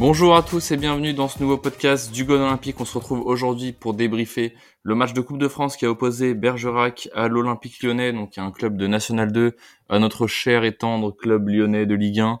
Bonjour à tous et bienvenue dans ce nouveau podcast du Gone Olympique. On se retrouve aujourd'hui pour débriefer le match de Coupe de France qui a opposé Bergerac à l'Olympique lyonnais, donc un club de National 2, à notre cher et tendre club lyonnais de Ligue 1,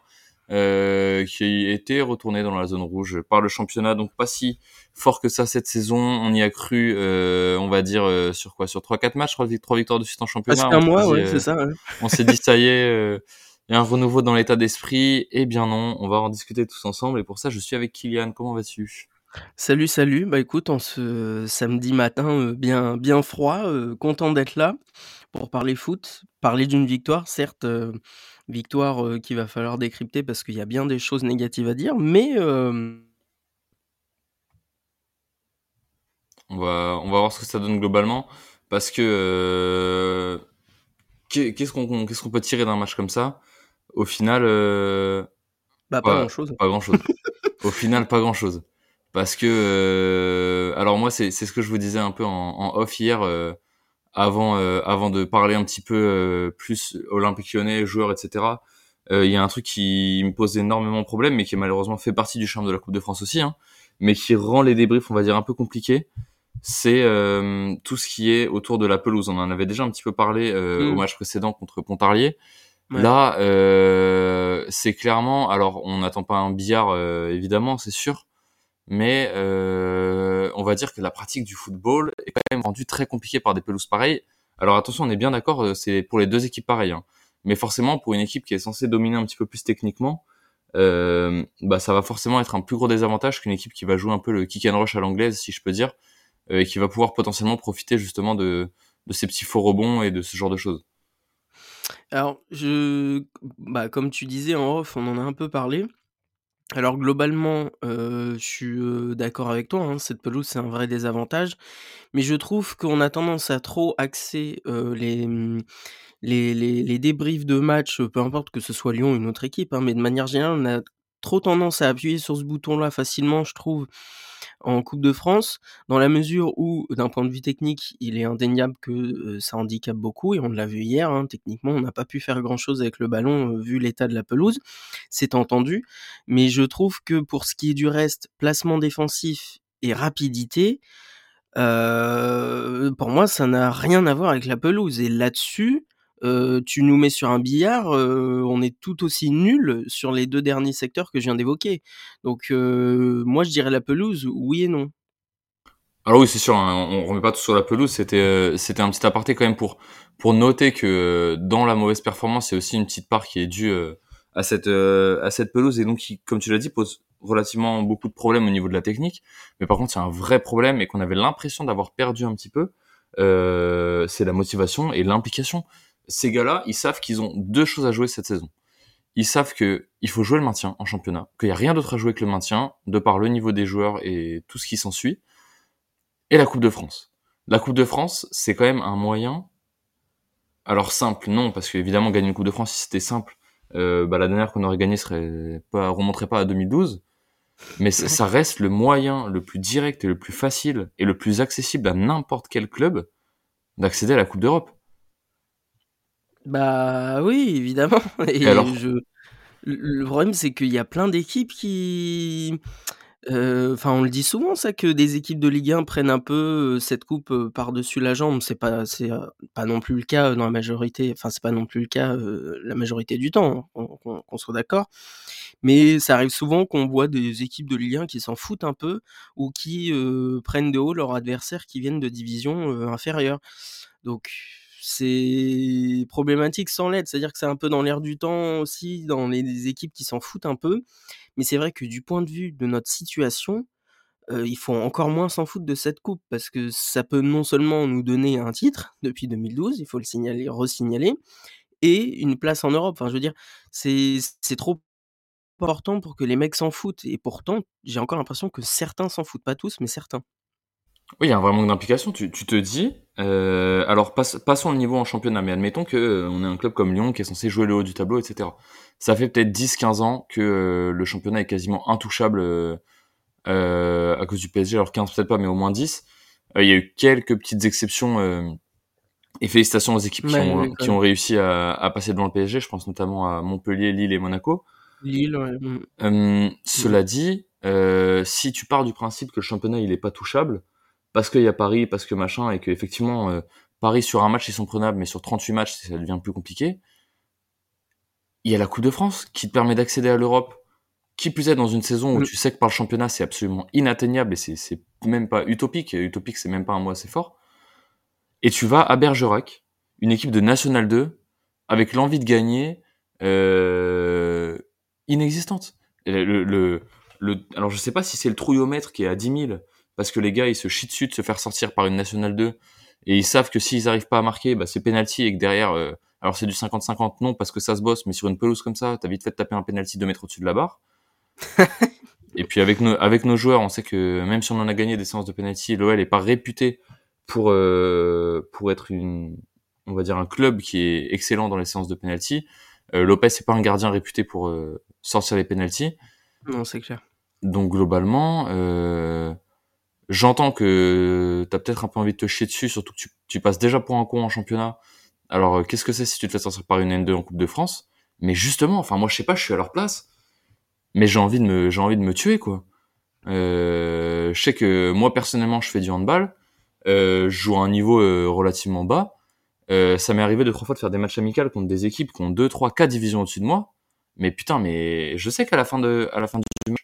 euh, qui était retourné dans la zone rouge par le championnat, donc pas si fort que ça cette saison. On y a cru, euh, on va dire, euh, sur quoi? Sur 3-4 matchs, 3, victoires de suite en championnat. Qu'un On mois, ouais, c'est ça. ouais. on s'est dit ça y est, il y a un renouveau dans l'état d'esprit. Eh bien non, on va en discuter tous ensemble. Et pour ça, je suis avec Kylian. Comment vas-tu? Salut, salut. Bah écoute, en ce samedi matin bien, bien froid, content d'être là pour parler foot, parler d'une victoire, certes, victoire euh, qu'il va falloir décrypter parce qu'il y a bien des choses négatives à dire, mais euh, On va, on va voir ce que ça donne globalement, parce que qu'est- qu'est-ce qu'on, qu'est-ce qu'on peut tirer d'un match comme ça? Au final, bah, pas Ouais, grand-chose. pas grand chose. Au final, pas grand chose. Parce que, alors moi, c'est c'est ce que je vous disais un peu en, en off hier, avant euh, avant de parler un petit peu euh, plus Olympique Lyonnais, joueurs, etc. Euh, Il y a un truc qui me pose énormément de problème, mais qui malheureusement fait partie du charme de la Coupe de France aussi, hein, mais qui rend les débriefs, on va dire, un peu compliqués. C'est euh, tout ce qui est autour de la pelouse. On en avait déjà un petit peu parlé euh, Mm. au match précédent contre Pontarlier. Ouais. Là, euh, c'est clairement. Alors, on n'attend pas un billard, euh, évidemment, c'est sûr, mais euh, on va dire que la pratique du football est quand même rendue très compliquée par des pelouses pareilles. Alors attention, on est bien d'accord, euh, c'est pour les deux équipes pareilles, hein. mais forcément pour une équipe qui est censée dominer un petit peu plus techniquement, euh, bah ça va forcément être un plus gros désavantage qu'une équipe qui va jouer un peu le kick and rush à l'anglaise, si je peux dire, euh, et qui va pouvoir potentiellement profiter justement de de ces petits faux rebonds et de ce genre de choses. Alors, je, bah, comme tu disais en off, on en a un peu parlé. Alors globalement, euh, je suis d'accord avec toi, hein, cette pelouse c'est un vrai désavantage, mais je trouve qu'on a tendance à trop axer euh, les, débriefs de match, peu importe que ce soit Lyon ou une autre équipe, hein, mais de manière générale, on a trop tendance à appuyer sur ce bouton-là facilement, je trouve, en Coupe de France, dans la mesure où, d'un point de vue technique, il est indéniable que euh, ça handicape beaucoup, et on l'a vu hier, hein, techniquement, on n'a pas pu faire grand-chose avec le ballon, euh, vu l'état de la pelouse, c'est entendu, mais je trouve que pour ce qui est du reste, placement défensif et rapidité, euh, pour moi, ça n'a rien à voir avec la pelouse. Et là-dessus, tu nous mets sur un billard, on est tout aussi nul sur les deux derniers secteurs que je viens d'évoquer. Donc, moi, je dirais la pelouse, oui et non. Alors oui, c'est sûr, hein, on remet pas tout sur la pelouse. C'était c'était un petit aparté quand même pour pour noter que dans la mauvaise performance, il y a aussi une petite part qui est due à cette à cette pelouse et donc qui, comme tu l'as dit, pose relativement beaucoup de problèmes au niveau de la technique. Mais par contre, c'est un vrai problème et qu'on avait l'impression d'avoir perdu un petit peu. c'est la motivation et l'implication. Ces gars-là, ils savent qu'ils ont deux choses à jouer cette saison. Ils savent que il faut jouer le maintien en championnat, qu'il y a rien d'autre à jouer que le maintien, de par le niveau des joueurs et tout ce qui s'ensuit et la Coupe de France. La Coupe de France, c'est quand même un moyen. Alors simple, non, parce qu'évidemment gagner une Coupe de France, si c'était simple, euh, bah, la dernière qu'on aurait gagnée serait pas remonterait pas à 2012. Mais ça reste le moyen le plus direct et le plus facile et le plus accessible à n'importe quel club d'accéder à la Coupe d'Europe. Bah oui, évidemment. Et alors? je... le problème, c'est qu'il y a plein d'équipes qui... euh, Enfin, on le dit souvent, ça, que des équipes de Ligue 1 prennent un peu euh, cette coupe euh, par-dessus la jambe. C'est pas, c'est euh, pas non plus le cas dans la majorité. Enfin, c'est pas non plus le cas euh, la majorité du temps, hein, qu'on qu'on- qu'on soit d'accord. Mais ça arrive souvent qu'on voit des équipes de Ligue 1 qui s'en foutent un peu ou qui euh, prennent de haut leurs adversaires qui viennent de divisions euh, inférieures. Donc c'est problématique sans l'aide, c'est-à-dire que c'est un peu dans l'air du temps aussi, dans les, équipes qui s'en foutent un peu. Mais c'est vrai que du point de vue de notre situation, euh, il faut encore moins s'en foutre de cette coupe parce que ça peut non seulement nous donner un titre depuis 2012, il faut le signaler, resignaler, et une place en Europe. Enfin, je veux dire, c'est c'est trop important pour que les mecs s'en foutent. Et pourtant, j'ai encore l'impression que certains s'en foutent, pas tous, mais certains. Oui, il y a un vrai manque d'implication. Tu, tu te dis, euh, alors passons le niveau en championnat, mais admettons que euh, on est un club comme Lyon qui est censé jouer le haut du tableau, etc. Ça fait peut-être 10-15 ans que euh, le championnat est quasiment intouchable euh, à cause du PSG, alors 15 peut-être pas, mais au moins 10. Euh, il y a eu quelques petites exceptions. euh, et félicitations aux équipes qui, ont, qui ont réussi à, à passer devant le PSG. Je pense notamment à Montpellier, Lille et Monaco. Lille, ouais. mm. Euh, cela dit, euh, si tu pars du principe que le championnat il est pas touchable, parce qu'il y a Paris, parce que machin, et que effectivement euh, Paris sur un match ils sont prenables, mais sur 38 matchs ça devient plus compliqué. Il y a la Coupe de France qui te permet d'accéder à l'Europe. Qui plus est dans une saison où Mm. tu sais que par le championnat c'est absolument inatteignable et c'est même pas utopique. Utopique c'est même pas un mot assez fort. Et tu vas à Bergerac, une équipe de National 2 avec l'envie de gagner euh, inexistante. Le, le, le- alors je sais pas si c'est le trouillomètre qui est à 10 000 parce que les gars ils se chient dessus de se faire sortir par une National 2 et ils savent que s'ils arrivent pas à marquer, bah, c'est penalty et que derrière, euh, alors c'est du 50-50 non parce que ça se bosse, mais sur une pelouse comme ça, t'as vite fait de taper un penalty 2 mètres au-dessus de la barre. et puis avec nos, avec nos joueurs, on sait que même si on en a gagné des séances de penalty, l'OL est pas réputé pour, euh, pour être une, on va dire un club qui est excellent dans les séances de penalty. Euh, Lopez c'est pas un gardien réputé pour euh, sortir les penalties. Non, c'est clair. Donc globalement, j'entends que t'as peut-être un peu envie de te chier dessus, surtout que tu, tu passes déjà pour un con en championnat. Alors euh, qu'est-ce que c'est si tu te fais sortir par une N2 en Coupe de France? Mais justement, enfin moi je sais pas, je suis à leur place, mais j'ai envie de me, j'ai envie de me tuer quoi. Euh, je sais que moi personnellement je fais du handball, euh, je joue à un niveau euh, relativement bas. Euh, ça m'est arrivé deux trois fois de faire des matchs amicaux contre des équipes qui ont deux, trois, quatre divisions au-dessus de moi. Mais putain, mais je sais qu'à la fin de, à la fin du match,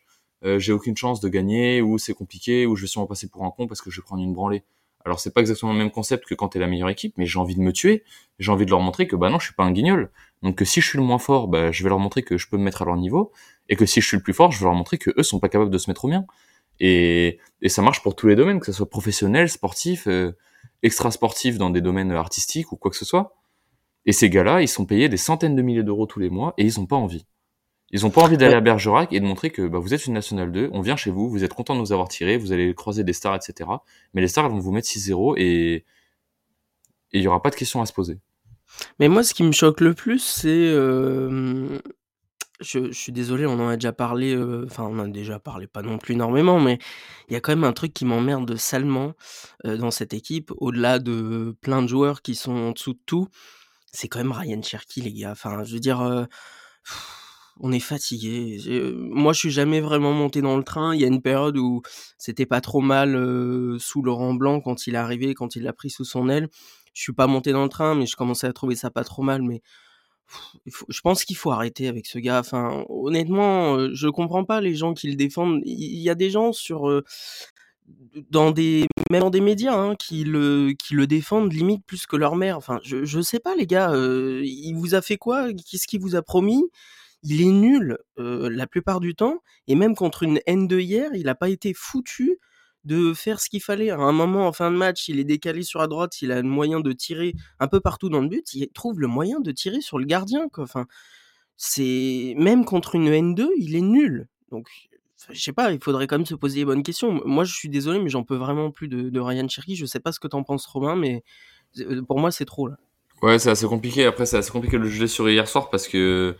euh, j'ai aucune chance de gagner, ou c'est compliqué, ou je vais sûrement passer pour un con parce que je vais prendre une branlée. Alors c'est pas exactement le même concept que quand t'es la meilleure équipe, mais j'ai envie de me tuer. J'ai envie de leur montrer que bah non, je suis pas un guignol. Donc que si je suis le moins fort, bah je vais leur montrer que je peux me mettre à leur niveau, et que si je suis le plus fort, je vais leur montrer que eux sont pas capables de se mettre au mien. Et, et ça marche pour tous les domaines, que ce soit professionnel, sportif, euh, extra sportif dans des domaines artistiques ou quoi que ce soit. Et ces gars-là, ils sont payés des centaines de milliers d'euros tous les mois et ils ont pas envie. Ils ont pas envie d'aller à Bergerac et de montrer que bah, vous êtes une nationale 2, on vient chez vous, vous êtes content de nous avoir tirés, vous allez croiser des stars, etc. Mais les stars, elles vont vous mettre 6-0 et et il y aura pas de questions à se poser. Mais moi, ce qui me choque le plus, c'est. euh, je, je suis désolé, on en a déjà parlé. euh, Enfin, on en a déjà parlé, pas non plus énormément, mais il y a quand même un truc qui m'emmerde salement euh, dans cette équipe, au-delà de plein de joueurs qui sont en dessous de tout. C'est quand même Ryan Cherky, les gars. Enfin, je veux dire. pff, on est fatigué. J'ai- Moi, je suis jamais vraiment monté dans le train. Il y a une période où c'était pas trop mal euh, sous Laurent Blanc quand il est arrivé, quand il l'a pris sous son aile. Je suis pas monté dans le train, mais je commençais à trouver ça pas trop mal. Mais je pense qu'il faut arrêter avec ce gars. Enfin, honnêtement, euh, je comprends pas les gens qui le défendent. Il y a des gens sur euh, dans des même dans des médias hein, qui le qui le défendent limite plus que leur mère. Enfin, je je sais pas les gars. euh, il vous a fait quoi? Qu'est-ce qu'il vous a promis? Il est nul la plupart du temps. Et même contre une N2 hier, il a pas été foutu de faire ce qu'il fallait. À un moment en fin de match, il est décalé sur la droite, il a le moyen de tirer un peu partout dans le but, il trouve le moyen de tirer sur le gardien. Enfin, c'est même contre une N2, il est nul. Donc je sais pas, il faudrait quand même se poser les bonnes questions. Moi, je suis désolé, mais j'en peux vraiment plus de, de Ryan Cherky. Je sais pas ce que t'en penses, Romain, mais pour moi, c'est trop là. Ouais, c'est assez compliqué. Après, c'est assez compliqué de le juger sur hier soir parce que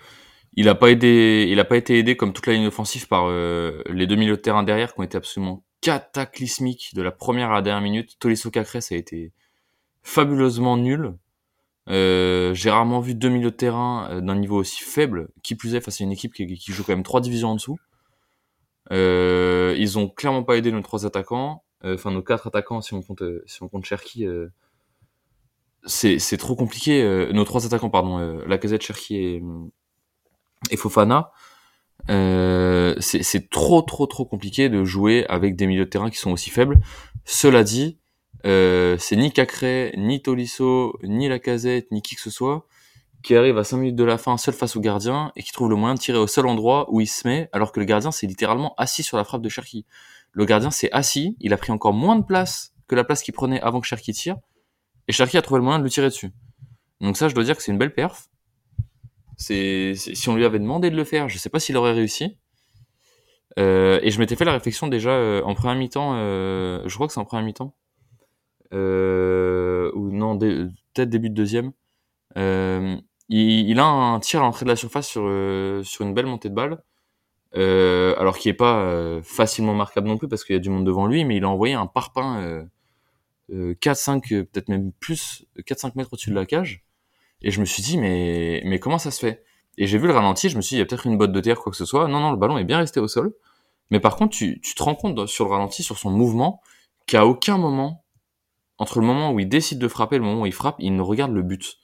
il a pas aidé, il a pas été aidé comme toute la ligne offensive par euh, les deux milieux de terrain derrière qui ont été absolument cataclysmiques de la première à la dernière minute. Tolisso Cacré, ça a été fabuleusement nul. Euh, j'ai rarement vu deux milieux de terrain euh, d'un niveau aussi faible, qui plus est face à une équipe qui, joue quand même trois divisions en dessous. Ils ont clairement pas aidé nos trois attaquants, enfin nos quatre attaquants si on compte si on compte Cherki. C'est c'est trop compliqué. nos trois attaquants, pardon, euh, Lacazette, Cherki et, et Fofana. Euh, c'est trop trop trop compliqué de jouer avec des milieux de terrain qui sont aussi faibles. Cela dit, euh, c'est ni Cacré, ni Tolisso, ni Lacazette, ni qui que ce soit qui arrive à 5 minutes de la fin seul face au gardien et qui trouve le moyen de tirer au seul endroit où il se met alors que le gardien c'est littéralement assis sur la frappe de Cherki. Le gardien s'est assis, il a pris encore moins de place que la place qu'il prenait avant que Cherki tire et Cherki a trouvé le moyen de le tirer dessus. Donc ça je dois dire que c'est une belle perf. C'est si on lui avait demandé de le faire, je sais pas s'il aurait réussi. Euh, et je m'étais fait la réflexion déjà euh, en première mi-temps, euh, je crois que c'est en première mi-temps, euh, ou non, peut-être début de deuxième. Euh, il, il a un tir à l'entrée de la surface sur, euh, sur une belle montée de balle. alors qu'il est pas facilement marquable non plus parce qu'il y a du monde devant lui, mais il a envoyé un parpaing euh, euh, 4-5, euh, peut-être même plus, 4-5 mètres au-dessus de la cage. Et je me suis dit, mais, mais comment ça se fait? Et j'ai vu le ralenti, je me suis dit, il y a peut-être une botte de terre, quoi que ce soit. Non, non, le ballon est bien resté au sol. Mais par contre, tu, tu te rends compte sur le ralenti, sur son mouvement, qu'à aucun moment, entre le moment où il décide de frapper et le moment où il frappe, il ne regarde le but.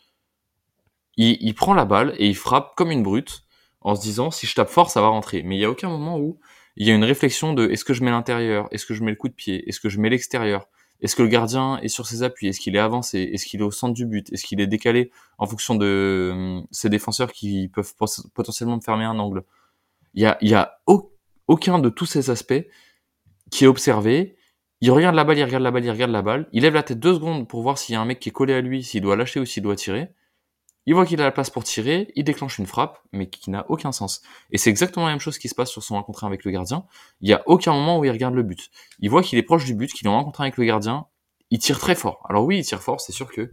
Il, il prend la balle et il frappe comme une brute en se disant si je tape fort ça va rentrer. Mais il y a aucun moment où il y a une réflexion de est-ce que je mets l'intérieur, est-ce que je mets le coup de pied, est-ce que je mets l'extérieur, est-ce que le gardien est sur ses appuis, est-ce qu'il est avancé, est-ce qu'il est au centre du but, est-ce qu'il est décalé en fonction de euh, ses défenseurs qui peuvent potentiellement me fermer un angle? Il y a, il y a au- aucun de tous ces aspects qui est observé. Il regarde la balle, il regarde la balle, il regarde la balle. Il lève la tête deux secondes pour voir s'il y a un mec qui est collé à lui, s'il doit lâcher ou s'il doit tirer. Il voit qu'il a la place pour tirer, il déclenche une frappe, mais qui n'a aucun sens. Et c'est exactement la même chose qui se passe sur son rencontre avec le gardien. Il y a aucun moment où il regarde le but. Il voit qu'il est proche du but, qu'il est en rencontre avec le gardien. Il tire très fort. Alors oui, il tire fort, c'est sûr que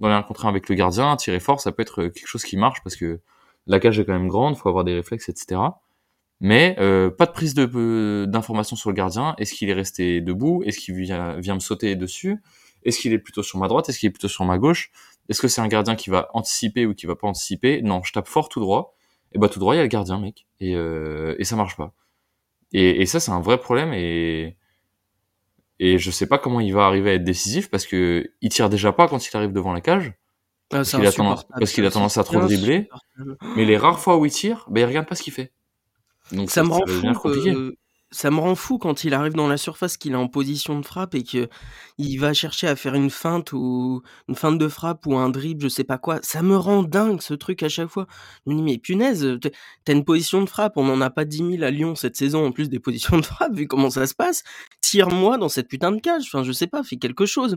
dans les rencontres avec le gardien, tirer fort, ça peut être quelque chose qui marche parce que la cage est quand même grande, faut avoir des réflexes, etc. Mais euh, pas de prise euh, d'information sur le gardien. Est-ce qu'il est resté debout? Est-ce qu'il vient, vient me sauter dessus? Est-ce qu'il est plutôt sur ma droite? Est-ce qu'il est plutôt sur ma gauche? Est-ce que c'est un gardien qui va anticiper ou qui va pas anticiper? Non, je tape fort tout droit. Et bah tout droit, il y a le gardien, mec. Et, euh, et ça marche pas. Et, et ça, c'est un vrai problème. Et et je sais pas comment il va arriver à être décisif parce que il tire déjà pas quand il arrive devant la cage. Ah, Parce qu'il a tendance, parce a ça, tendance à trop dribbler. Mais les rares fois où il tire, ben il regarde pas ce qu'il fait. Donc Ça me rend fou ça me rend fou quand il arrive dans la surface, qu'il est en position de frappe et que il va chercher à faire une feinte ou une feinte de frappe ou un dribble, je sais pas quoi. Ça me rend dingue ce truc à chaque fois. Je me dis mais punaise, tu as une position de frappe, on en a pas 10 000 à Lyon cette saison en plus des positions de frappe vu comment ça se passe. Tire-moi dans cette putain de cage, enfin je sais pas, fais quelque chose.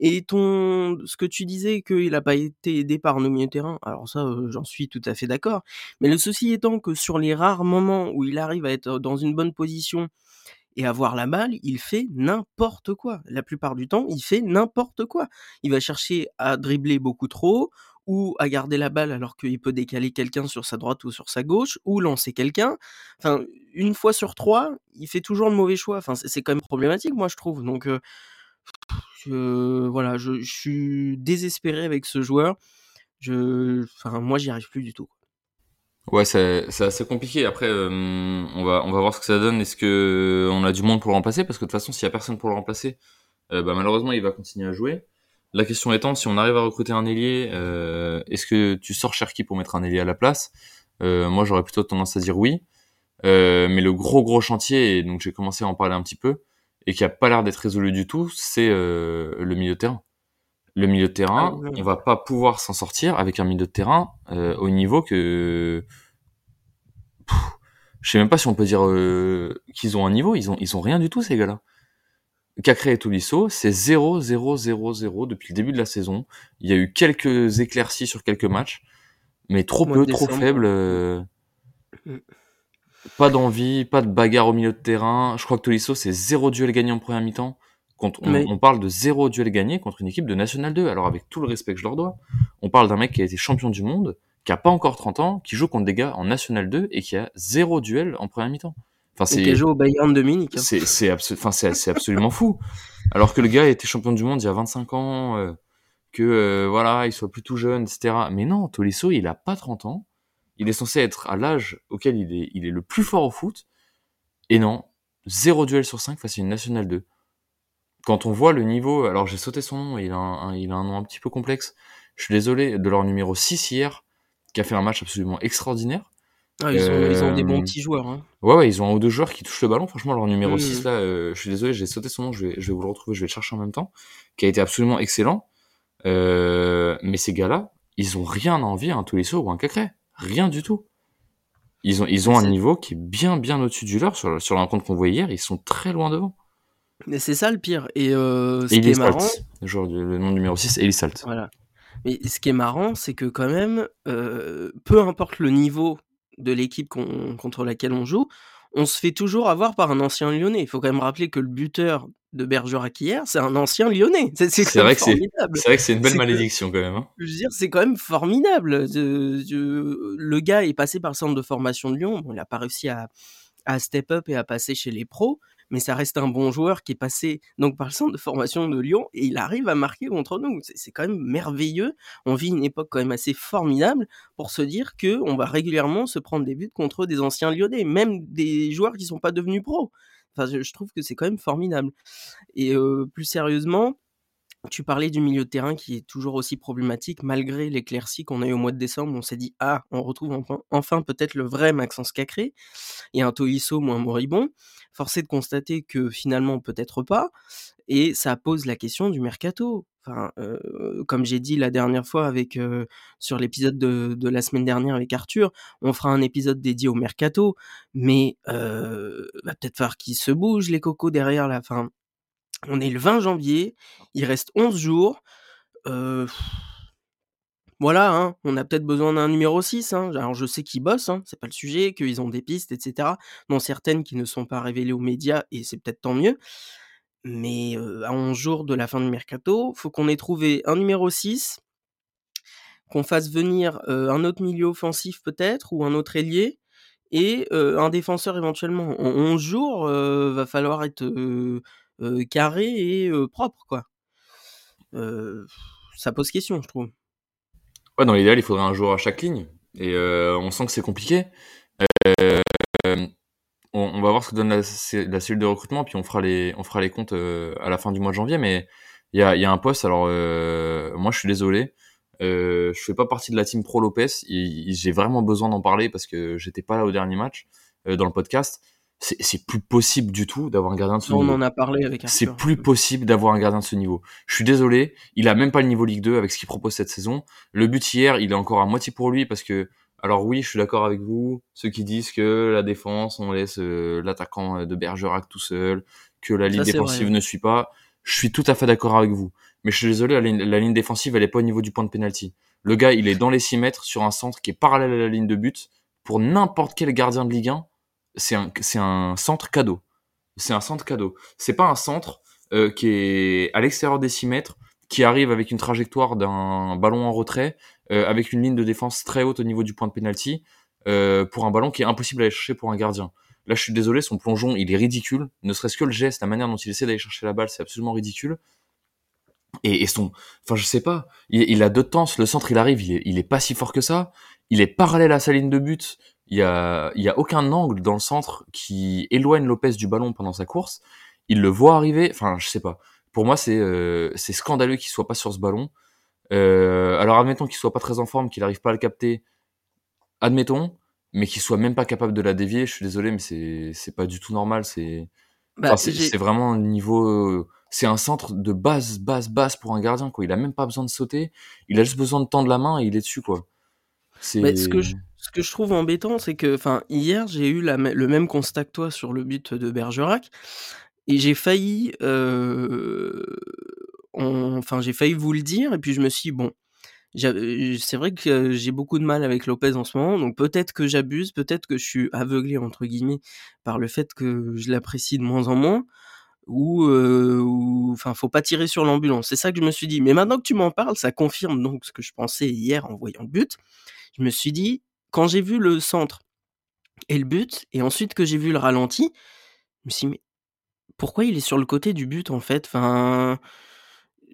Et ton ce que tu disais qu'il a pas été aidé par nos milieux terrain, alors ça euh, j'en suis tout à fait d'accord. Mais le souci étant que sur les rares moments où il arrive à être dans une bonne position et avoir la balle, il fait n'importe quoi. La plupart du temps, il fait n'importe quoi. Il va chercher à dribbler beaucoup trop ou à garder la balle alors qu'il peut décaler quelqu'un sur sa droite ou sur sa gauche ou lancer quelqu'un. Une fois sur trois, il fait toujours le mauvais choix. Enfin, c'est quand même problématique, moi je trouve. Donc euh, je, voilà, suis désespéré avec ce joueur. Je, enfin, moi j'y arrive plus du tout. Ouais, c'est c'est assez compliqué. Après, euh, on va on va voir ce que ça donne. Est-ce que on a du monde pour le remplacer? Parce que de toute façon, s'il y a personne pour le remplacer, euh, bah, malheureusement, il va continuer à jouer. La question étant, si on arrive à recruter un ailier, euh, est-ce que tu sors Cherki pour mettre un ailier à la place? Euh, Moi, j'aurais plutôt tendance à dire oui. Euh, mais le gros gros chantier, et donc j'ai commencé à en parler un petit peu, et qui a pas l'air d'être résolu du tout, c'est le milieu de terrain. Le milieu de terrain, Ah on va pas pouvoir s'en sortir avec un milieu de terrain euh, au niveau que Pff, je sais même pas si on peut dire euh, qu'ils ont un niveau, ils ont ils ont rien du tout ces gars-là. Cacré et Tolisso, c'est 0 0 0 0 depuis le début de la saison. Il y a eu quelques éclaircies sur quelques matchs, mais trop peu, trop décembre. faible. euh, Mm. pas d'envie, pas de bagarre au milieu de terrain. Je crois que Tolisso, c'est zéro duel gagné en première mi-temps. On, Mais- on parle de zéro duel gagné contre une équipe de National 2. Alors avec tout le respect que je leur dois, on parle d'un mec qui a été champion du monde, qui a pas encore 30 ans, qui joue contre des gars en National 2 et qui a zéro duel en première mi-temps. Enfin, qui a c'est joué au Bayern de Munich. hein. c'est c'est abso- enfin c'est c'est absolument fou. Alors que le gars était champion du monde il y a 25 ans, euh, que euh, voilà, il soit plus tout jeune, etc. Mais non, Tolisso, il a pas 30 ans. Il est censé être à l'âge auquel il est, il est le plus fort au foot. Et non, zéro duel sur 5 face à une nationale 2. Quand on voit le niveau, alors j'ai sauté son nom, il a un, un- il a un nom un petit peu complexe. Je suis désolé de leur numéro 6 hier, qui a fait un match absolument extraordinaire. Ah, ils, ont, ils ont des Euh, bons petits joueurs. Hein. Ouais, ouais, ils ont un ou deux joueurs qui touchent le ballon. Franchement, leur numéro Mhm. 6, là, euh, je suis désolé, j'ai sauté son nom, je vais, je vais vous le retrouver, je vais le chercher en même temps, qui a été absolument excellent. Euh, mais ces gars-là, ils ont rien à envier à un Tolisso ou un Cacré. Rien du tout. Ils ont, ils ont un niveau qui est bien, bien au-dessus du leur. Sur, sur la rencontre qu'on voyait hier, ils sont très loin devant. Mais c'est ça le pire. Et euh, ce qui est Elie marrant, Salt, le, joueur du- le nom numéro 6, Elie Salt. voilà. Mais ce qui est marrant, c'est que quand même, euh, peu importe le niveau de l'équipe contre laquelle on joue, on se fait toujours avoir par un ancien Lyonnais. Il faut quand même rappeler que le buteur de Bergerac hier, c'est un ancien Lyonnais. C'est vrai que c'est formidable. c'est vrai que c'est une belle que malédiction quand même. Hein. je veux dire, c'est quand même formidable. Je- je- le gars est passé par le centre de formation de Lyon. Bon, il n'a pas réussi à, à step up et à passer chez les pros, mais ça reste un bon joueur qui est passé donc par le centre de formation de Lyon et il arrive à marquer contre nous. C'est quand même merveilleux. On vit une époque quand même assez formidable pour se dire que on va régulièrement se prendre des buts contre des anciens Lyonnais, même des joueurs qui sont pas devenus pros. Enfin, je, je trouve que c'est quand même formidable. Et euh, plus sérieusement, tu parlais du milieu de terrain qui est toujours aussi problématique malgré l'éclaircie qu'on a eu au mois de décembre. On s'est dit ah, on retrouve enfin, peut-être le vrai Maxence Cacré et un Tolisso moins moribond. Forcé de constater que finalement peut-être pas. Et ça pose la question du mercato. Enfin, euh, comme j'ai dit la dernière fois euh, sur l'épisode de, de la semaine dernière avec Arthur, on fera un épisode dédié au mercato, mais euh, va peut-être falloir qu'ils se bougent les cocos derrière la fin. On est le 20 janvier, il reste 11 jours. Voilà, hein, on a peut-être besoin d'un numéro 6. Hein. Alors je sais qu'ils bossent, hein, c'est pas le sujet, qu'ils ont des pistes, etc. Dont certaines qui ne sont pas révélées aux médias, et c'est peut-être tant mieux. Mais à 11 jours de la fin du mercato, faut qu'on ait trouvé un numéro 6, qu'on fasse venir un autre milieu offensif peut-être, ou un autre ailier, et un défenseur éventuellement. En 11 jours, va falloir être carré et propre, quoi. Ça pose question, je trouve. Ouais, dans l'idéal, il faudrait un joueur à chaque ligne. Et on sent que c'est compliqué. On, va voir ce que donne la, cellule de recrutement, puis on fera les, on fera les comptes à la fin du mois de janvier. Mais il y a, y a un poste. Alors, moi, je suis désolé. Euh, je fais pas partie de la team Pro Lopez. J'ai vraiment besoin d'en parler parce que j'étais pas là au dernier match dans le podcast. C'est plus possible du tout d'avoir un gardien de ce On niveau. en a parlé avec C'est plus possible d'avoir un gardien de ce niveau. Je suis désolé, il a même pas le niveau Ligue 2 avec ce qu'il propose cette saison. Le but hier, il est encore à moitié pour lui parce que, alors oui, je suis d'accord avec vous, ceux qui disent que la défense, on laisse euh, l'attaquant de Bergerac tout seul, que la ligne Ça, défensive vrai. ne suit pas. Je suis tout à fait d'accord avec vous. Mais je suis désolé, la ligne, la ligne défensive, elle est pas au niveau du point de penalty. Le gars, il est dans les 6 mètres sur un centre qui est parallèle à la ligne de but. Pour n'importe quel gardien de Ligue 1, c'est un, centre cadeau. C'est un centre cadeau. C'est pas un centre euh, qui est à l'extérieur des 6 mètres, qui arrive avec une trajectoire d'un ballon en retrait, euh, avec une ligne de défense très haute au niveau du point de penalty, euh, pour un ballon qui est impossible à aller chercher pour un gardien. Là, je suis désolé, son plongeon, il est ridicule. Ne serait-ce que le geste, la manière dont il essaie d'aller chercher la balle, c'est absolument ridicule. Et, son, enfin, je sais pas, il, a deux temps, le centre, il arrive, il il est pas si fort que ça. Il est parallèle à sa ligne de but. Il y a, il y a aucun angle dans le centre qui éloigne Lopez du ballon pendant sa course. Il le voit arriver. Enfin, je sais pas. Pour moi, c'est, euh, scandaleux qu'il soit pas sur ce ballon. Euh, alors, admettons qu'il soit pas très en forme, qu'il arrive pas à le capter. Admettons, mais qu'il soit même pas capable de la dévier. Je suis désolé, mais c'est, c'est pas du tout normal. C'est, Bah, Enfin, c'est vraiment un niveau. C'est un centre de base, base, base pour un gardien, quoi. Il a même pas besoin de sauter. Il a juste besoin de tendre la main et il est dessus, quoi. C'est. Mais ce que je, ce que je trouve embêtant, c'est que, enfin, hier, j'ai eu le même constat que toi sur le but de Bergerac, et j'ai failli, euh, enfin, j'ai failli vous le dire, et puis je me suis dit, bon, j'avais- c'est vrai que euh, j'ai beaucoup de mal avec Lopez en ce moment, donc peut-être que j'abuse, peut-être que je suis aveuglé entre guillemets par le fait que je l'apprécie de moins en moins, ou, euh, ou- enfin, faut pas tirer sur l'ambulance. C'est ça que je me suis dit. Mais maintenant que tu m'en parles, ça confirme donc ce que je pensais hier en voyant le but. Je me suis dit, quand j'ai vu le centre et le but, et ensuite que j'ai vu le ralenti, je me suis dit, mais pourquoi il est sur le côté du but en fait? Enfin,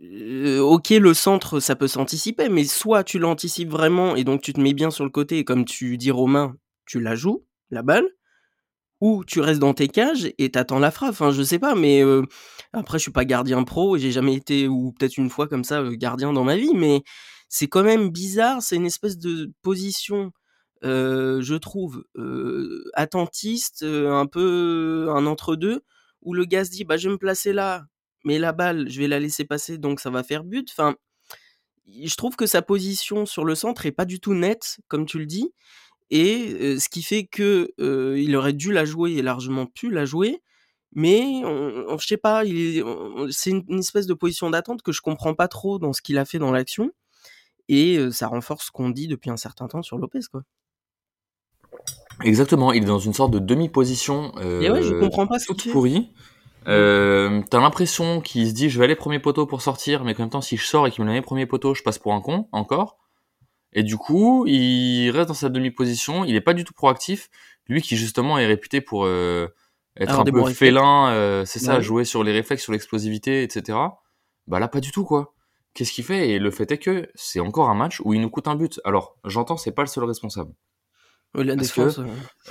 euh, ok, le centre, ça peut s'anticiper, mais soit tu l'anticipes vraiment et donc tu te mets bien sur le côté, et comme tu dis Romain, tu la joues, la balle, ou tu restes dans tes cages et t'attends la frappe. Enfin, je sais pas, mais euh, après, je suis pas gardien pro et j'ai jamais été, ou peut-être une fois comme ça, euh, gardien dans ma vie, mais c'est quand même bizarre. C'est une espèce de position, je trouve, euh, attentiste, euh, un peu un entre-deux, où le gars se dit, bah, je vais me placer là, mais la balle, je vais la laisser passer, donc ça va faire but. Enfin, je trouve que sa position sur le centre est pas du tout nette, comme tu le dis. Et euh, ce qui fait que euh, il aurait dû la jouer et largement pu la jouer, mais on, on- je sais pas, c'est une, espèce de position d'attente que je comprends pas trop dans ce qu'il a fait dans l'action, et euh, ça renforce ce qu'on dit depuis un certain temps sur Lopez, quoi. Exactement, il est dans une sorte de demi-position euh, Et ouais, je comprends pas ce toute pourrie. Euh, T'as l'impression qu'il se dit je vais aller premier poteau pour sortir, mais en même temps si je sors et qu'il me met premier poteau, je passe pour un con encore. Et du coup, il reste dans sa demi-position, il est pas du tout proactif. Lui qui justement est réputé pour euh, être un des peu félin, euh, c'est ça, jouer sur les réflexes, sur l'explosivité, etc. Bah là pas du tout quoi. Qu'est-ce qu'il fait? Et le fait est que c'est encore un match où il nous coûte un but. Alors j'entends, c'est pas le seul responsable. Ouais, la Parce défense. que-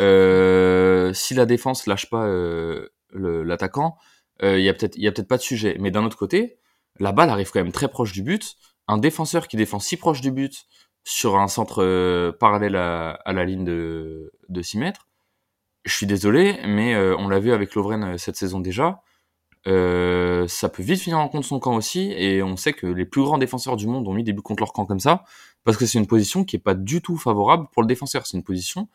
euh, Euh, si la défense lâche pas euh, l'attaquant, euh, il y a peut-être il y a peut-être pas de sujet. Mais d'un autre côté, la balle arrive quand même très proche du but. Un défenseur qui défend si proche du but sur un centre euh, parallèle à, à la ligne de, de 6 mètres, je suis désolé, mais euh, on l'a vu avec Lovren euh, cette saison déjà. Euh, ça peut vite finir en contre son camp aussi, et on sait que les plus grands défenseurs du monde ont mis des buts contre leur camp comme ça, parce que c'est une position qui est pas du tout favorable pour le défenseur. C'est une position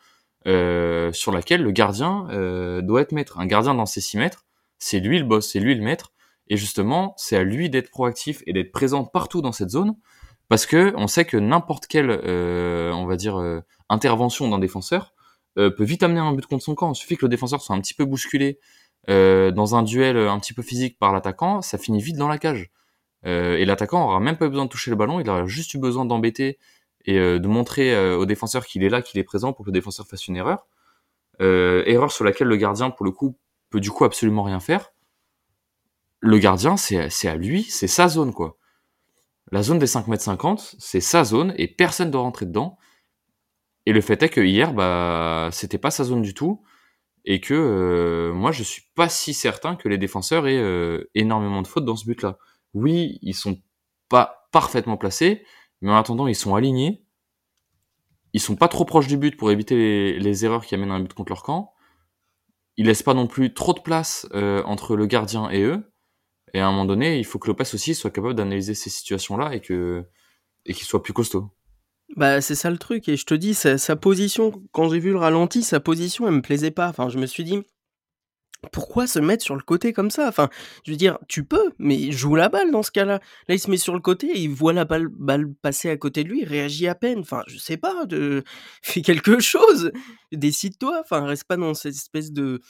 euh, sur laquelle le gardien euh, doit être maître. Un gardien dans ses 6 mètres, c'est lui le boss, c'est lui le maître, et justement, c'est à lui d'être proactif et d'être présent partout dans cette zone, parce que on sait que n'importe quelle, euh, on va dire, intervention d'un défenseur peut vite amener un but contre son camp. Il suffit que le défenseur soit un petit peu bousculé dans un duel un petit peu physique par l'attaquant, ça finit vite dans la cage. Euh, et l'attaquant aura même pas eu besoin de toucher le ballon, il aura juste eu besoin d'embêter et euh, de montrer euh, au défenseur qu'il est là, qu'il est présent pour que le défenseur fasse une erreur. Erreur sur laquelle le gardien, pour le coup, peut du coup absolument rien faire. Le gardien, c'est à lui, c'est sa zone, quoi. La zone des 5 mètres 50, c'est sa zone et personne doit rentrer dedans. Et le fait est que hier, bah, c'était pas sa zone du tout et que euh, moi je suis pas si certain que les défenseurs aient euh, énormément de fautes dans ce but-là. Oui, ils sont pas parfaitement placés, mais en attendant ils sont alignés. Ils sont pas trop proches du but pour éviter les, erreurs qui amènent un but contre leur camp. Ils laissent pas non plus trop de place euh, entre le gardien et eux. Et à un moment donné, il faut que Lopez aussi soit capable d'analyser ces situations-là et que et qu'il soit plus costaud. Bah, c'est ça le truc. Et je te dis, sa, sa position, quand j'ai vu le ralenti, sa position, elle me plaisait pas. Enfin, je me suis dit, pourquoi se mettre sur le côté comme ça? Enfin, je veux dire, tu peux, mais joue la balle dans ce cas-là. Là, il se met sur le côté, il voit la balle, passer à côté de lui, il réagit à peine. Enfin, je sais pas, de... fais quelque chose. Décide-toi. Enfin, reste pas dans cette espèce de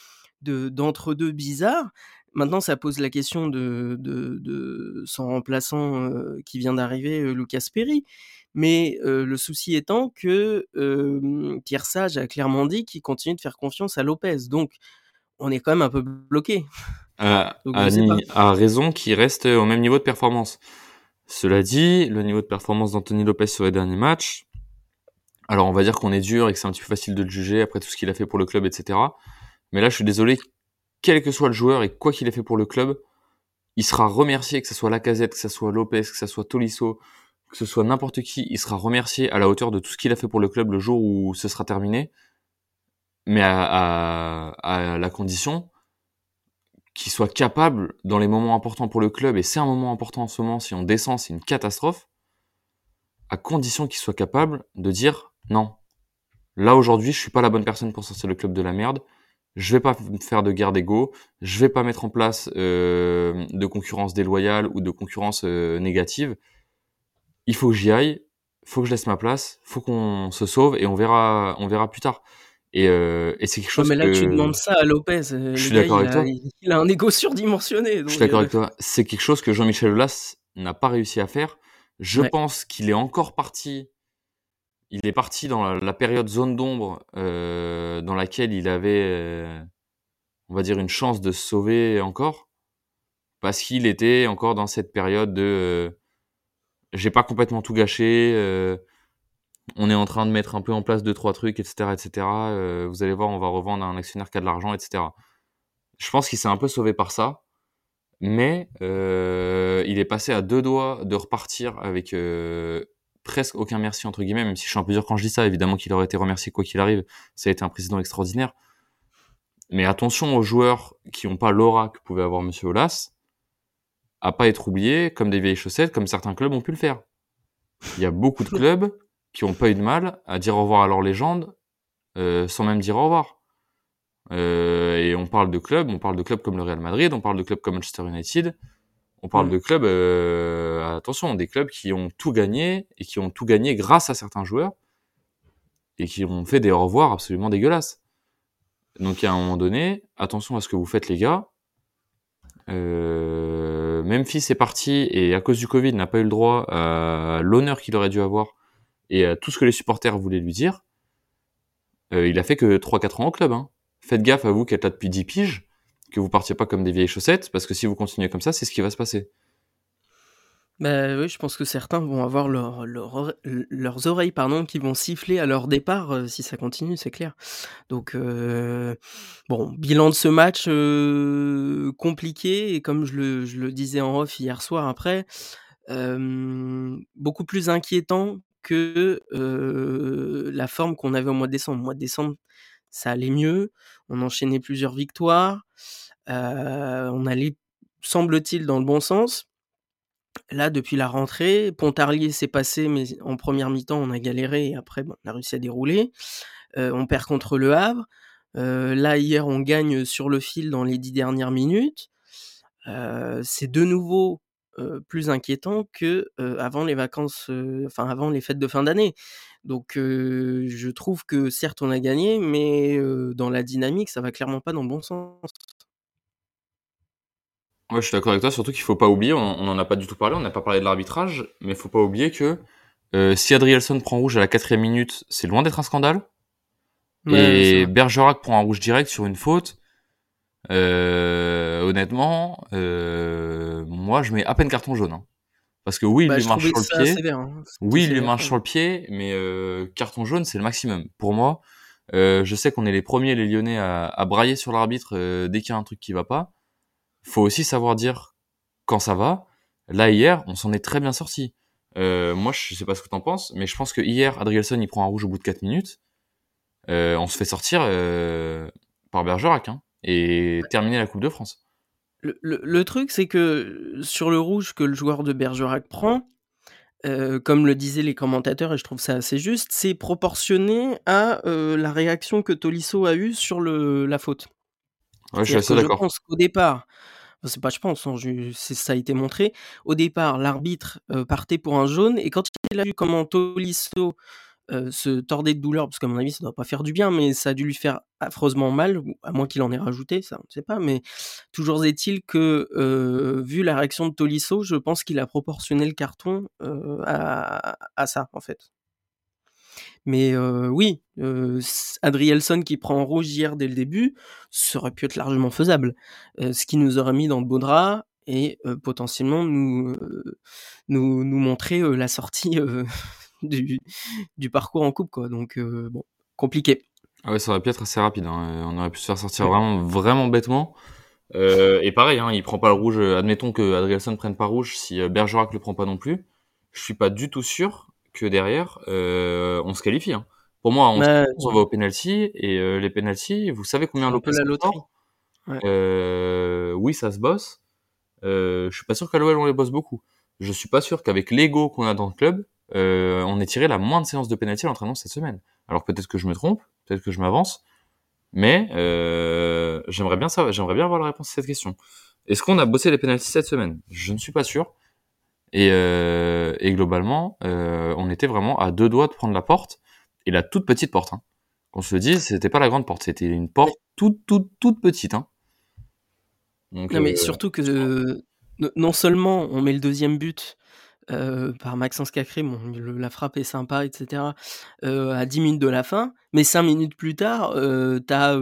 de- d'entre-deux bizarre. Maintenant, ça pose la question de, de, de son remplaçant euh, qui vient d'arriver, euh, Lucas Perry. Mais euh, le souci étant que Pierre Sage a clairement dit qu'il continue de faire confiance à Lopez. Donc, on est quand même un peu bloqué. Donc, a raison qu'il reste au même niveau de performance. Cela dit, le niveau de performance d'Anthony Lopez sur les derniers matchs, alors on va dire qu'on est dur et que c'est un petit peu facile de le juger après tout ce qu'il a fait pour le club, etc. Mais là, je suis désolé, quel que soit le joueur et quoi qu'il ait fait pour le club, il sera remercié, que ce soit Lacazette, que ce soit Lopez, que ce soit Tolisso, que ce soit n'importe qui, il sera remercié à la hauteur de tout ce qu'il a fait pour le club le jour où ce sera terminé, mais à, la condition qu'il soit capable dans les moments importants pour le club, et c'est un moment important en ce moment, si on descend, c'est une catastrophe, à condition qu'il soit capable de dire non. Là aujourd'hui, je suis pas la bonne personne pour sortir le club de la merde. Je vais pas faire de guerre d'ego. Je vais pas mettre en place euh, de concurrence déloyale ou de concurrence euh, négative. Il faut que j'y aille. Faut que je laisse ma place. Faut qu'on se sauve et on verra, on verra plus tard. Et, euh, et c'est quelque chose mais là, que tu demandes ça à Lopez. euh, Je suis d'accord avec a- toi. Il, il a un ego surdimensionné. Je suis d'accord euh, avec toi. C'est quelque chose que Jean-Michel Aulas n'a pas réussi à faire. Je Ouais. pense qu'il est encore parti. Il est parti dans la, la période zone d'ombre euh, dans laquelle il avait, euh, on va dire, une chance de se sauver encore, parce qu'il était encore dans cette période de, euh, j'ai pas complètement tout gâché. On est en train de mettre un peu en place deux trois trucs, etc., etc. euh, vous allez voir, on va revendre à un actionnaire qui a de l'argent, etc. Je pense qu'il s'est un peu sauvé par ça mais euh, il est passé à deux doigts de repartir avec euh, presque aucun merci entre guillemets, même si je suis un peu dur quand je dis ça, évidemment qu'il aurait été remercié quoi qu'il arrive, ça a été un président extraordinaire. Mais attention aux joueurs qui n'ont pas l'aura que pouvait avoir Monsieur Olas, à pas être oubliés comme des vieilles chaussettes, comme certains clubs ont pu le faire. Il y a beaucoup de clubs qui n'ont pas eu de mal à dire au revoir à leur légende euh, sans même dire au revoir. Euh, et on parle de clubs, on parle de clubs comme le Real Madrid, on parle de clubs comme Manchester United, on parle Mm. de clubs, euh, attention, des clubs qui ont tout gagné et qui ont tout gagné grâce à certains joueurs. et qui ont fait des revoirs absolument dégueulasses. Donc à un moment donné, attention à ce que vous faites les gars. Euh, Memphis est parti et à cause du Covid n'a pas eu le droit à l'honneur qu'il aurait dû avoir et à tout ce que les supporters voulaient lui dire. Euh, il a fait que 3-4 ans au club. Hein. Faites gaffe à vous qui êtes là depuis 10 piges, que vous partiez pas comme des vieilles chaussettes, parce que si vous continuez comme ça, c'est ce qui va se passer. Bah oui, je pense que certains vont avoir leur, leur, leurs oreilles pardon, qui vont siffler à leur départ euh, si ça continue, c'est clair. Donc, euh, bon, bilan de ce match euh, compliqué, et comme je le, disais en off hier soir après, euh, beaucoup plus inquiétant que la forme qu'on avait au mois de décembre. Au mois de décembre, ça allait mieux, on enchaînait plusieurs victoires, on allait, semble-t-il, dans le bon sens. Là, depuis la rentrée, Pontarlier s'est passé, mais en première mi-temps, on a galéré et après, bon, on a réussi à dérouler. On perd contre le Havre. Là, hier, on gagne sur le fil dans les dix dernières minutes. C'est de nouveau euh, plus inquiétant que euh, avant les vacances, enfin avant les fêtes de fin d'année. Donc, je trouve que certes, on a gagné, mais dans la dynamique, ça va clairement pas dans le bon sens. Ouais, je suis d'accord avec toi, surtout qu'il faut pas oublier, on, on en a pas du tout parlé, on n'a pas parlé de l'arbitrage, mais il faut pas oublier que si Adrielson prend rouge à la quatrième minute, c'est loin d'être un scandale. Ouais, et Bergerac prend un rouge direct sur une faute. Euh, honnêtement, euh, moi je mets à peine carton jaune. Hein. Parce que oui, il bah, lui marche sur le pied. Sévère, hein. Oui, il lui marche sur le pied, mais euh, carton jaune c'est le maximum. Pour moi, euh, je sais qu'on est les premiers, les Lyonnais, à, à brailler sur l'arbitre euh, dès qu'il y a un truc qui va pas faut aussi savoir dire quand ça va. Là, hier, on s'en est très bien sorti. Euh, moi, je sais pas ce que t'en penses, mais je pense que hier, Adrielson, il prend un rouge au bout de 4 minutes. Euh, on se fait sortir euh, par Bergerac hein, et terminer la Coupe de France. Le, le, le truc, c'est que sur le rouge que le joueur de Bergerac prend, euh, comme le disaient les commentateurs, et je trouve ça assez juste, c'est proportionné à euh, la réaction que Tolisso a eue sur le, la faute. Ouais, je suis assez d'accord. Je pense qu'au départ, c'est pas je pense, hein, je, ça a été montré. Au départ, l'arbitre euh, partait pour un jaune et quand il a vu comment Tolisso euh, se tordait de douleur, parce qu'à mon avis ça doit pas faire du bien, mais ça a dû lui faire affreusement mal, à moins qu'il en ait rajouté, ça on ne sait pas, mais toujours est-il que euh, vu la réaction de Tolisso, je pense qu'il a proportionné le carton euh, à, à, ça en fait. Mais oui, Adrielson qui prend en rouge hier dès le début, ça aurait pu être largement faisable. Ce qui nous aurait mis dans de beaux draps et potentiellement nous, nous, nous montrer la sortie du, du, parcours en coupe. Quoi. Donc bon, compliqué. Ah ouais, ça aurait pu être assez rapide. Hein. On aurait pu se faire sortir vraiment, vraiment bêtement. et pareil, hein, il prend pas le rouge. Admettons que Adrielson prenne pas rouge si Bergerac le prend pas non plus. Je suis pas du tout sûr que derrière, euh, on se qualifie. Hein. Pour moi, on, bah, on va au penalty et euh, les penalty, vous savez combien Lopez la loterie. Ouais. Euh, oui, ça se bosse. Euh, je suis pas sûr qu'à l'OL on les bosse beaucoup. Je suis pas sûr qu'avec l'ego qu'on a dans le club, euh, on ait tiré la moindre séance de penalty à l'entraînement cette semaine. Alors peut-être que je me trompe, peut-être que je m'avance, mais euh, j'aimerais bien ça, j'aimerais bien avoir la réponse à cette question. Est-ce qu'on a bossé les penalties cette semaine? Je ne suis pas sûr. Et, euh, et globalement, on était vraiment à deux doigts de prendre la porte, et la toute petite porte. Hein. Qu'on se le dise, c'était pas la grande porte, c'était une porte toute, toute, toute petite. Hein. Donc, non, mais surtout que non seulement on met le deuxième but euh, par Maxence Cacré, bon, le, la frappe est sympa, etc., euh, à 10 minutes de la fin, mais 5 minutes plus tard, euh, t'as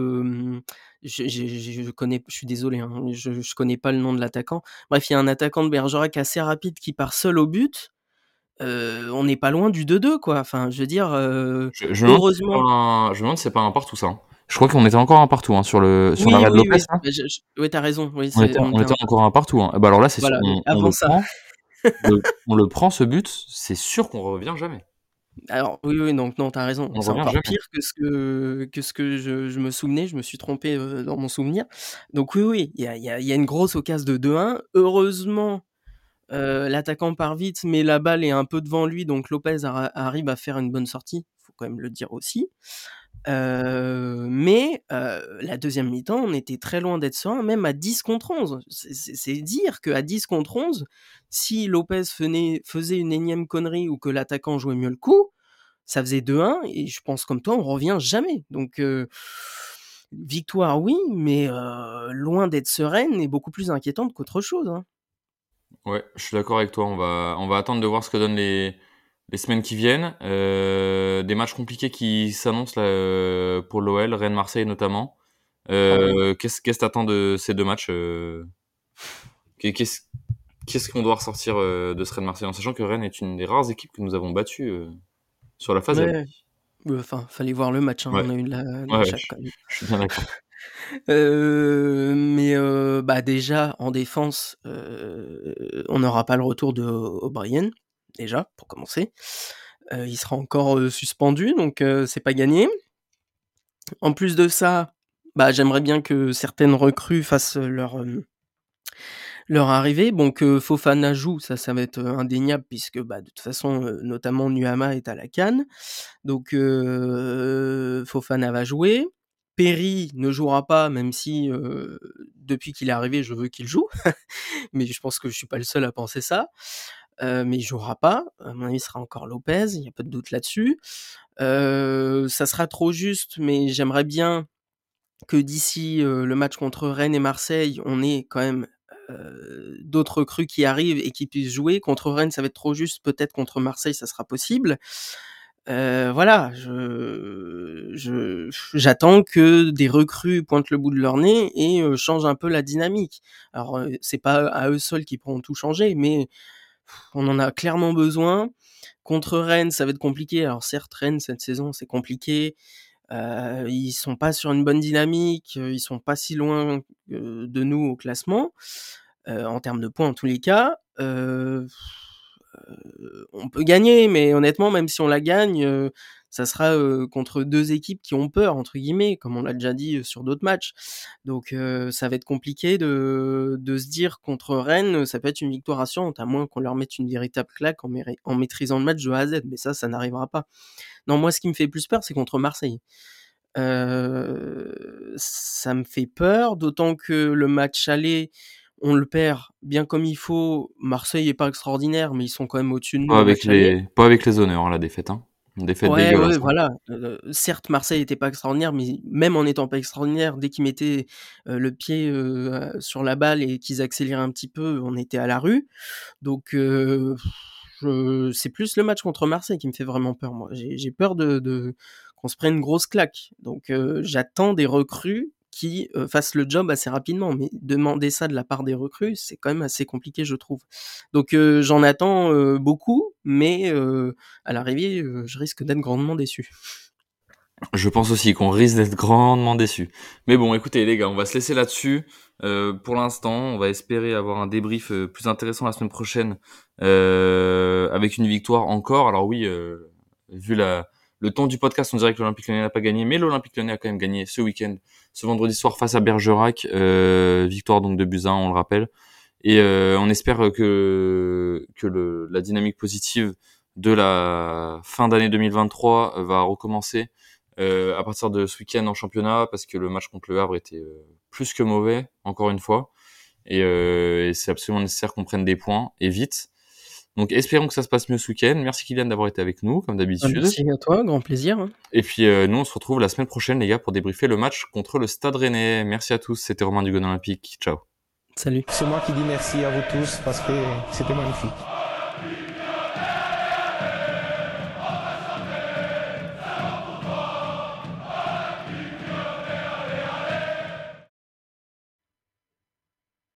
je, je, je, connais, je suis désolé, hein, je, je connais pas le nom de l'attaquant. Bref, il y a un attaquant de Bergerac assez rapide qui part seul au but. Euh, on n'est pas loin du 2-2, quoi. Enfin, je veux dire, euh, je, heureusement. Je me demande si c'est pas un partout, ça. Hein. Je crois qu'on était encore un partout hein, sur le sur oui, l'arrêt oui, de Lopez. Oui, hein. je, oui t'as raison. On était, on était encore un partout. Hein. Bah alors là, c'est voilà. On, avant on ça. Le, on le prend ce but, c'est sûr qu'on revient jamais. Alors oui, oui, donc non, t'as raison. On C'est revient encore jamais. pire que ce que que ce que je, je me souvenais. Je me suis trompé euh, dans mon souvenir. Donc oui, oui, il y a, y, a, y a une grosse occasion de 2-1. Heureusement, euh, l'attaquant part vite, mais la balle est un peu devant lui, donc Lopez arrive à faire une bonne sortie. Faut quand même le dire aussi. Mais la deuxième mi-temps, on était très loin d'être serein, même à 10 contre 11. C'est dire qu'à 10 contre 11, si Lopez faisait, faisait une énième connerie ou que l'attaquant jouait mieux le coup, ça faisait 2-1 et je pense comme toi, on revient jamais. Donc victoire, oui, mais loin d'être sereine et beaucoup plus inquiétante qu'autre chose. Hein. Ouais, je suis d'accord avec toi. On va, on va attendre de voir ce que donnent les, les semaines qui viennent. Euh, des matchs compliqués qui s'annoncent là, pour l'OL, Rennes-Marseille notamment. Euh, Qu'est-ce que t'attends de ces deux matchs euh Qu'est-ce qu'est-ce qu'on doit ressortir euh, de ce Rennes-Marseille en sachant que Rennes est une des rares équipes que nous avons battues euh, sur la phase ouais. Enfin, fallait voir le match. Hein. Ouais. On a eu la, la ouais, chatte, je, quand même. je suis bien d'accord. Euh, mais euh, bah déjà en défense, euh, on n'aura pas le retour de O'Brien déjà pour commencer. Euh, il sera encore suspendu, donc c'est pas gagné. En plus de ça, bah j'aimerais bien que certaines recrues fassent leur leur arrivée. Que Fofana joue, ça ça va être indéniable puisque bah de toute façon notamment Nuama est à la canne, donc Fofana va jouer. Perry ne jouera pas, même si euh, depuis qu'il est arrivé, je veux qu'il joue. mais je pense que je suis pas le seul à penser ça. Mais il jouera pas. À mon avis, il sera encore Lopez. Il y a pas de doute là-dessus. Euh, ça sera trop juste, mais j'aimerais bien que d'ici le match contre Rennes et Marseille, on ait quand même d'autres recrues qui arrivent et qui puissent jouer. Contre Rennes, ça va être trop juste. Peut-être contre Marseille, ça sera possible. Euh, voilà, je, j'attends que des recrues pointent le bout de leur nez et changent un peu la dynamique. Alors, c'est pas à eux seuls qui pourront tout changer, mais on en a clairement besoin. Contre Rennes, ça va être compliqué. Alors, certes, Rennes cette saison, c'est compliqué. Euh, ils sont pas sur une bonne dynamique, ils sont pas si loin de nous au classement en termes de points en tous les cas. Euh, on peut gagner, mais honnêtement, même si on la gagne, euh, ça sera contre deux équipes qui ont peur, entre guillemets, comme on l'a déjà dit sur d'autres matchs. Donc ça va être compliqué de, de, se dire contre Rennes, ça peut être une victoire assurante, à moins qu'on leur mette une véritable claque en, en, maîtrisant le match de A à Z, mais ça, ça n'arrivera pas. Non, moi, ce qui me fait plus peur, c'est contre Marseille. Euh, ça me fait peur, d'autant que le match aller, on le perd bien comme il faut. Marseille est pas extraordinaire, mais ils sont quand même au-dessus de nous. Pas avec les, pas avec les honneurs, la défaite. Hein. Défaite ouais, dégueulasse. ouais, voilà. Euh, certes, Marseille était pas extraordinaire, mais même en étant pas extraordinaire, dès qu'ils mettaient euh, le pied euh, sur la balle et qu'ils accéléraient un petit peu, on était à la rue. Donc, je... c'est plus le match contre Marseille qui me fait vraiment peur. Moi, j'ai peur de, de... qu'on se prenne une grosse claque. Donc, j'attends des recrues qui euh, fassent le job assez rapidement. Mais demander ça de la part des recrues, c'est quand même assez compliqué, je trouve. Donc j'en attends beaucoup, mais à l'arrivée, je risque d'être grandement déçu. Je pense aussi qu'on risque d'être grandement déçu. Mais bon, écoutez les gars, on va se laisser là-dessus. Pour l'instant, on va espérer avoir un débrief plus intéressant la semaine prochaine avec une victoire encore. Alors oui, vu la, le temps du podcast, on dirait que l'Olympique Lyonnais n'a pas gagné, mais l'Olympique Lyonnais a quand même gagné ce week-end, ce vendredi soir face à Bergerac, victoire donc de Buzyn, on le rappelle. Et on espère que que la dynamique positive de la fin d'année 2023 va recommencer euh, à partir de ce week-end en championnat parce que le match contre le Havre était euh, plus que mauvais, encore une fois. Et, euh, et c'est absolument nécessaire qu'on prenne des points et vite. Donc espérons que ça se passe mieux ce week-end. Merci Kylian d'avoir été avec nous, comme d'habitude. Merci à toi, grand plaisir. hein. Et puis euh, nous, on se retrouve la semaine prochaine, les gars, pour débriefer le match contre le Stade Rennais. Merci à tous. C'était Romain Dugon Olympique. Ciao. Salut. C'est moi qui dis merci à vous tous parce que c'était magnifique.